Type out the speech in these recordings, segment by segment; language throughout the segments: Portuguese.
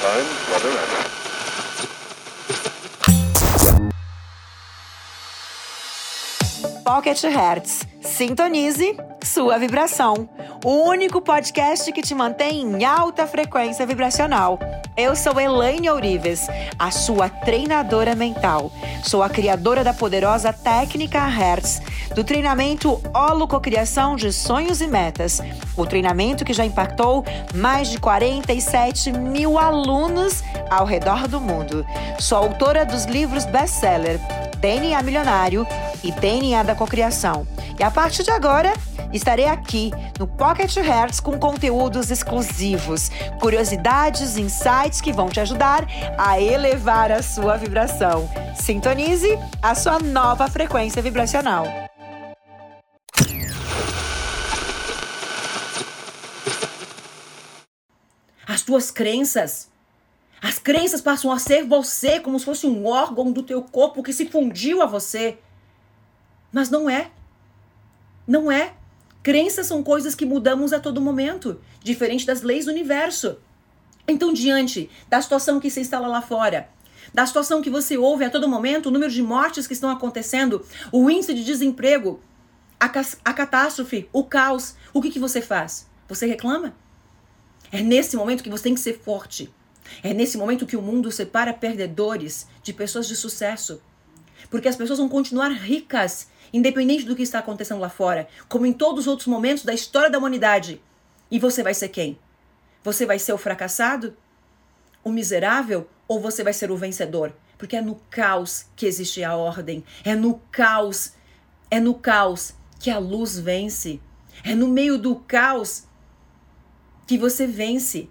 time, weather, and Pocket Hertz. Sintonize sua vibração. O único podcast que te mantém em alta frequência vibracional. Eu sou Elaine Ourives, a sua treinadora mental. Sou a criadora da poderosa técnica Hertz, do treinamento Holococriação de Sonhos e Metas. O treinamento que já impactou mais de 47 mil alunos ao redor do mundo. Sou autora dos livros best-seller DNA Milionário e DNA da Cocriação. E a partir de agora, estarei aqui no Pocket Hertz com conteúdos exclusivos, curiosidades, insights que vão te ajudar a elevar a sua vibração. Sintonize a sua nova frequência vibracional. As tuas crenças as crenças passam a ser você como se fosse um órgão do teu corpo que se fundiu a você. Mas não é. Não é. Crenças são coisas que mudamos a todo momento, diferente das leis do universo. Então, diante da situação que se instala lá fora, da situação que você ouve a todo momento, o número de mortes que estão acontecendo, o índice de desemprego, a, a catástrofe, o caos, o que, que você faz? Você reclama? É nesse momento que você tem que ser forte. É nesse momento que o mundo separa perdedores de pessoas de sucesso. Porque as pessoas vão continuar ricas, independente do que está acontecendo lá fora, como em todos os outros momentos da história da humanidade. E você vai ser quem? Você vai ser o fracassado? O miserável? Ou você vai ser o vencedor? Porque é no caos que existe a ordem. É no caos. É no caos que a luz vence. É no meio do caos que você vence.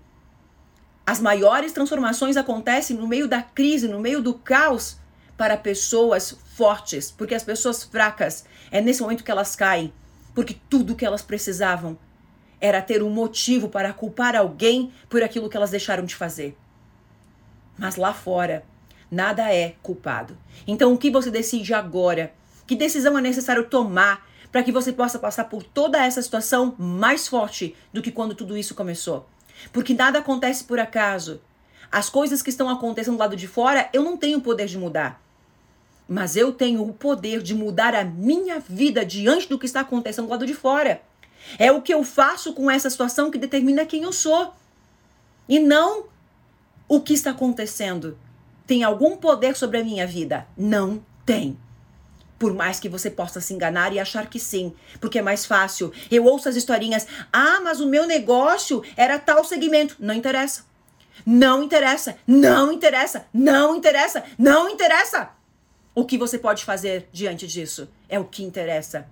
As maiores transformações acontecem no meio da crise, no meio do caos, para pessoas fortes, porque as pessoas fracas é nesse momento que elas caem, porque tudo que elas precisavam era ter um motivo para culpar alguém por aquilo que elas deixaram de fazer. Mas lá fora, nada é culpado. Então, o que você decide agora? Que decisão é necessário tomar para que você possa passar por toda essa situação mais forte do que quando tudo isso começou? Porque nada acontece por acaso. As coisas que estão acontecendo do lado de fora, eu não tenho poder de mudar. Mas eu tenho o poder de mudar a minha vida diante do que está acontecendo do lado de fora. É o que eu faço com essa situação que determina quem eu sou. E não o que está acontecendo. Tem algum poder sobre a minha vida? Não tem. Por mais que você possa se enganar e achar que sim, porque é mais fácil. Eu ouço as historinhas. Ah, mas o meu negócio era tal segmento. Não interessa. Não interessa. Não interessa. Não interessa. Não interessa. O que você pode fazer diante disso é o que interessa.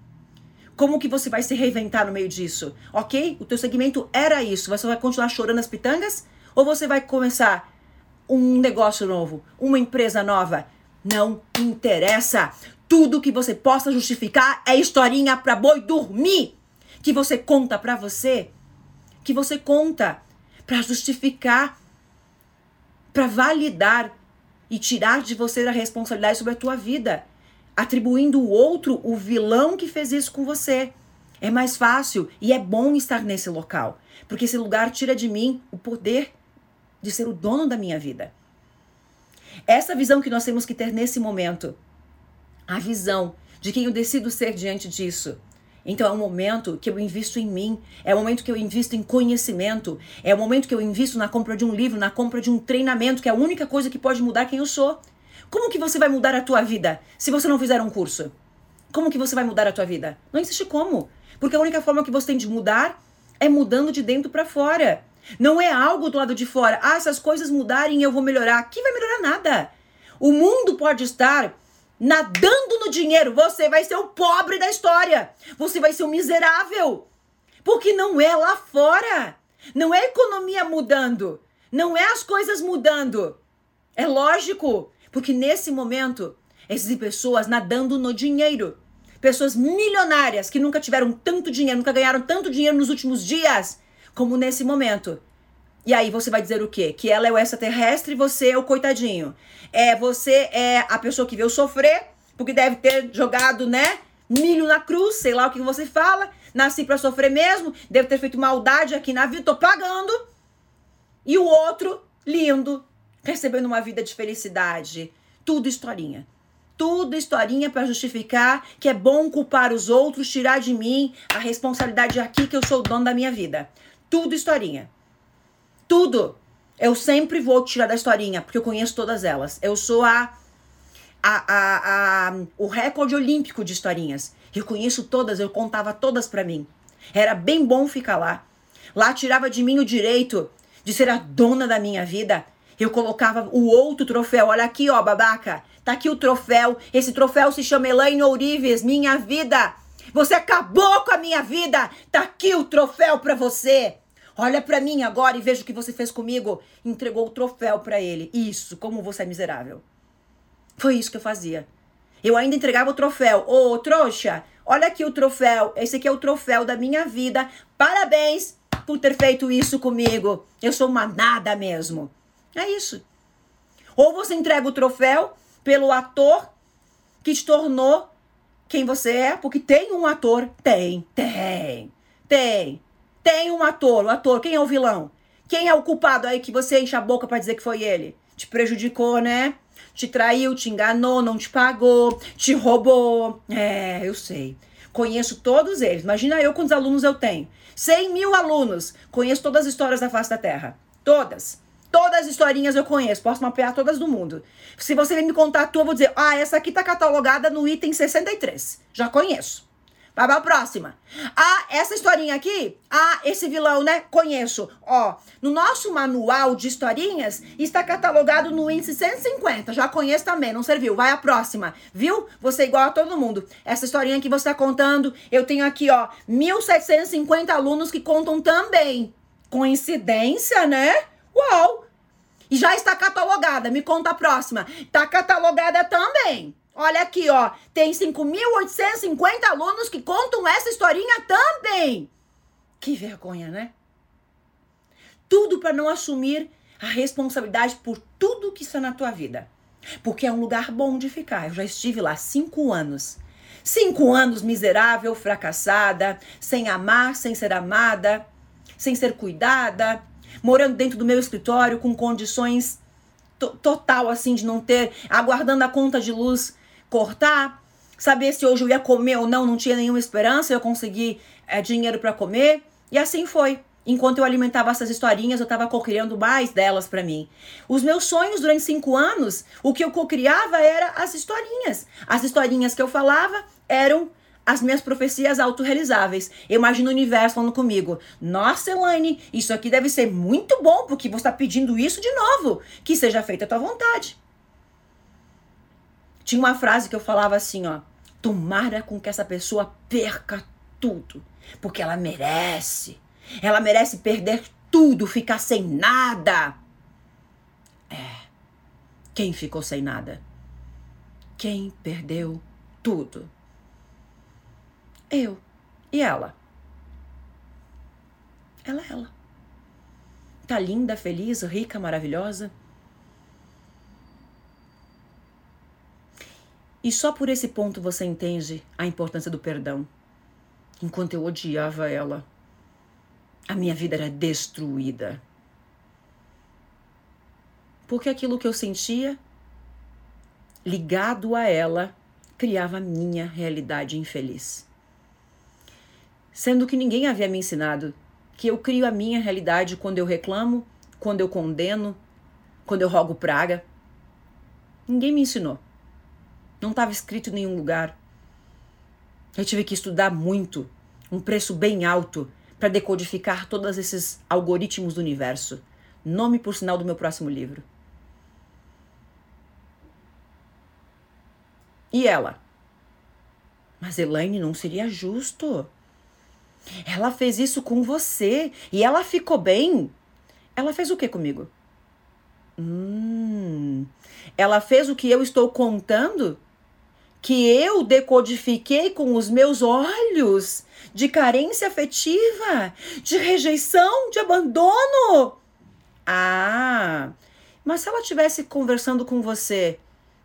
Como que você vai se reinventar no meio disso? Ok? O teu segmento era isso. Você vai continuar chorando as pitangas? Ou você vai começar um negócio novo? Uma empresa nova? Não interessa. Tudo que você possa justificar é historinha para boi dormir. Que você conta para você. Que você conta para justificar, para validar e tirar de você a responsabilidade sobre a tua vida, atribuindo o outro o vilão que fez isso com você. É mais fácil e é bom estar nesse local, porque esse lugar tira de mim o poder de ser o dono da minha vida. Essa visão que nós temos que ter nesse momento a visão de quem eu decido ser diante disso. Então é um momento que eu invisto em mim, é um momento que eu invisto em conhecimento, é o um momento que eu invisto na compra de um livro, na compra de um treinamento, que é a única coisa que pode mudar quem eu sou. Como que você vai mudar a tua vida se você não fizer um curso? Como que você vai mudar a tua vida? Não existe como, porque a única forma que você tem de mudar é mudando de dentro para fora. Não é algo do lado de fora. Ah, essas coisas mudarem eu vou melhorar. Que vai melhorar nada. O mundo pode estar nadando no dinheiro, você vai ser o pobre da história. Você vai ser o miserável. Porque não é lá fora. Não é a economia mudando. Não é as coisas mudando. É lógico. Porque nesse momento, existem pessoas nadando no dinheiro. Pessoas milionárias que nunca tiveram tanto dinheiro, nunca ganharam tanto dinheiro nos últimos dias como nesse momento. E aí você vai dizer o quê? Que ela é o extraterrestre e você é o coitadinho. É, você é a pessoa que veio sofrer, porque deve ter jogado, né? Milho na cruz, sei lá o que você fala. Nasci para sofrer mesmo, deve ter feito maldade aqui na vida, tô pagando. E o outro lindo, recebendo uma vida de felicidade. Tudo historinha. Tudo historinha para justificar que é bom culpar os outros, tirar de mim a responsabilidade aqui que eu sou o dono da minha vida. Tudo historinha. Tudo. Eu sempre vou tirar da historinha, porque eu conheço todas elas. Eu sou a, a, a, a o recorde olímpico de historinhas. Eu conheço todas, eu contava todas para mim. Era bem bom ficar lá. Lá tirava de mim o direito de ser a dona da minha vida. Eu colocava o outro troféu. Olha aqui, ó, babaca. Tá aqui o troféu. Esse troféu se chama Elaine Ourives, minha vida. Você acabou com a minha vida. Tá aqui o troféu para você. Olha para mim agora e veja o que você fez comigo. Entregou o troféu para ele. Isso, como você é miserável. Foi isso que eu fazia. Eu ainda entregava o troféu. Ô, oh, trouxa, olha aqui o troféu. Esse aqui é o troféu da minha vida. Parabéns por ter feito isso comigo. Eu sou uma nada mesmo. É isso. Ou você entrega o troféu pelo ator que te tornou quem você é, porque tem um ator. Tem, tem, tem. Tem um ator. O ator, quem é o vilão? Quem é o culpado aí que você enche a boca para dizer que foi ele? Te prejudicou, né? Te traiu, te enganou, não te pagou, te roubou. É, eu sei. Conheço todos eles. Imagina eu quantos alunos eu tenho. 100 mil alunos. Conheço todas as histórias da face da Terra. Todas. Todas as historinhas eu conheço, posso mapear todas do mundo. Se você me contar a tua, eu vou dizer, ah, essa aqui tá catalogada no item 63. Já conheço. Vai pra próxima. Ah, essa historinha aqui, ah, esse vilão, né? Conheço. Ó, no nosso manual de historinhas, está catalogado no índice 150. Já conheço também, não serviu. Vai a próxima. Viu? Você é igual a todo mundo. Essa historinha que você tá contando, eu tenho aqui, ó, 1750 alunos que contam também. Coincidência, né? Uau! E já está catalogada. Me conta a próxima. Está catalogada também. Olha aqui, ó. Tem 5.850 alunos que contam essa historinha também. Que vergonha, né? Tudo para não assumir a responsabilidade por tudo que está na tua vida. Porque é um lugar bom de ficar. Eu já estive lá cinco anos. Cinco anos miserável, fracassada, sem amar, sem ser amada, sem ser cuidada, morando dentro do meu escritório com condições total assim de não ter, aguardando a conta de luz cortar, saber se hoje eu ia comer ou não, não tinha nenhuma esperança, eu consegui é, dinheiro para comer e assim foi. Enquanto eu alimentava essas historinhas, eu estava cocriando mais delas para mim. Os meus sonhos durante cinco anos, o que eu cocriava era as historinhas. As historinhas que eu falava eram as minhas profecias autorrealizáveis. Eu imagino o universo falando comigo: Nossa, Elaine, isso aqui deve ser muito bom, porque você está pedindo isso de novo. Que seja feita a tua vontade. Tinha uma frase que eu falava assim, ó. Tomara com que essa pessoa perca tudo, porque ela merece. Ela merece perder tudo, ficar sem nada. É. Quem ficou sem nada? Quem perdeu tudo? Eu. E ela? Ela é ela. Tá linda, feliz, rica, maravilhosa. E só por esse ponto você entende a importância do perdão. Enquanto eu odiava ela, a minha vida era destruída. Porque aquilo que eu sentia, ligado a ela, criava a minha realidade infeliz sendo que ninguém havia me ensinado que eu crio a minha realidade quando eu reclamo, quando eu condeno, quando eu rogo praga. Ninguém me ensinou. Não estava escrito em nenhum lugar. Eu tive que estudar muito, um preço bem alto, para decodificar todos esses algoritmos do universo. Nome por sinal do meu próximo livro. E ela? Mas Elaine não seria justo. Ela fez isso com você e ela ficou bem. Ela fez o que comigo? Hum, ela fez o que eu estou contando? Que eu decodifiquei com os meus olhos de carência afetiva, de rejeição, de abandono. Ah, mas se ela estivesse conversando com você,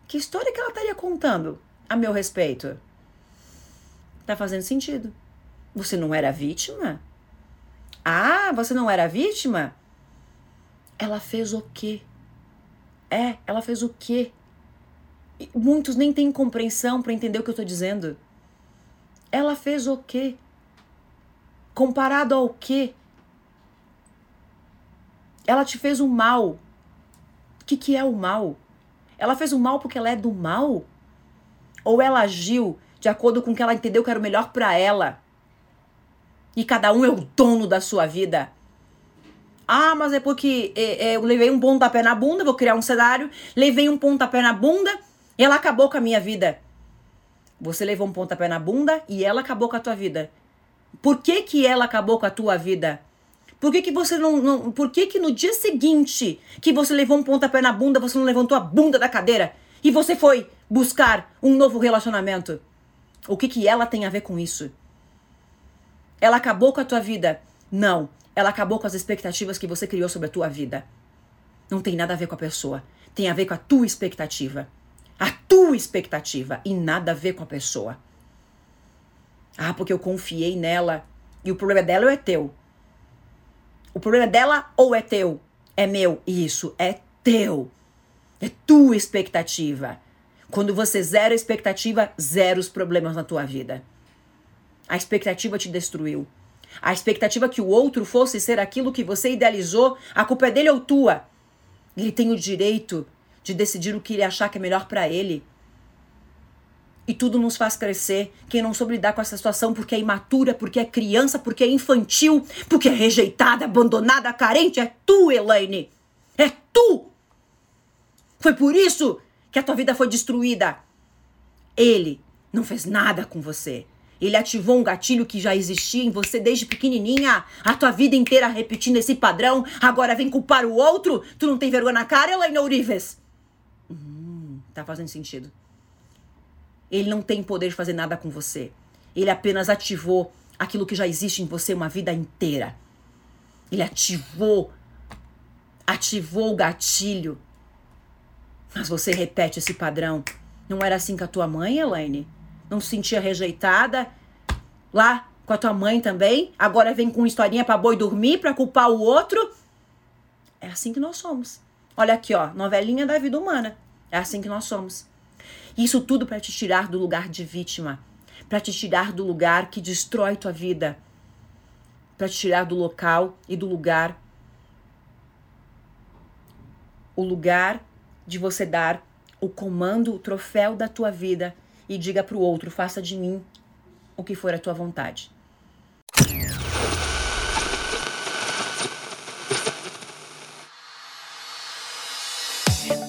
que história que ela estaria contando a meu respeito? Tá fazendo sentido. Você não era vítima? Ah, você não era vítima? ela fez o quê? É, ela fez o quê? Muitos nem têm compreensão para entender o que eu tô dizendo. Ela fez o quê? Comparado ao quê? Ela te fez o mal. O que, que é o mal? Ela fez o mal porque ela é do mal? Ou ela agiu de acordo com o que ela entendeu que era o melhor para ela? E cada um é o dono da sua vida. Ah, mas é porque é, é, eu levei um pontapé na bunda, vou criar um cenário, levei um pontapé na bunda ela acabou com a minha vida. Você levou um pontapé na bunda e ela acabou com a tua vida. Por que que ela acabou com a tua vida? Por que, que você não, não. Por que, que no dia seguinte que você levou um pontapé na bunda, você não levantou a bunda da cadeira e você foi buscar um novo relacionamento? O que, que ela tem a ver com isso? Ela acabou com a tua vida? Não. Ela acabou com as expectativas que você criou sobre a tua vida. Não tem nada a ver com a pessoa. Tem a ver com a tua expectativa. A tua expectativa e nada a ver com a pessoa. Ah, porque eu confiei nela e o problema dela ou é teu? O problema dela ou é teu? É meu. Isso, é teu. É tua expectativa. Quando você zera a expectativa, zera os problemas na tua vida. A expectativa te destruiu. A expectativa que o outro fosse ser aquilo que você idealizou, a culpa é dele ou tua. Ele tem o direito de decidir o que ele achar que é melhor para ele. E tudo nos faz crescer. Quem não soube lidar com essa situação porque é imatura, porque é criança, porque é infantil, porque é rejeitada, abandonada, carente, é tu, Elaine. É tu. Foi por isso que a tua vida foi destruída. Ele não fez nada com você. Ele ativou um gatilho que já existia em você desde pequenininha. A tua vida inteira repetindo esse padrão. Agora vem culpar o outro? Tu não tem vergonha na cara, Elaine Ourives? Tá fazendo sentido. Ele não tem poder de fazer nada com você. Ele apenas ativou aquilo que já existe em você uma vida inteira. Ele ativou, ativou o gatilho. Mas você repete esse padrão. Não era assim com a tua mãe, Elaine? Não se sentia rejeitada? Lá com a tua mãe também? Agora vem com historinha pra boi dormir, pra culpar o outro? É assim que nós somos. Olha aqui, ó, novelinha da vida humana. É assim que nós somos. Isso tudo para te tirar do lugar de vítima, para te tirar do lugar que destrói tua vida, para te tirar do local e do lugar o lugar de você dar o comando, o troféu da tua vida e diga para o outro: faça de mim o que for a tua vontade.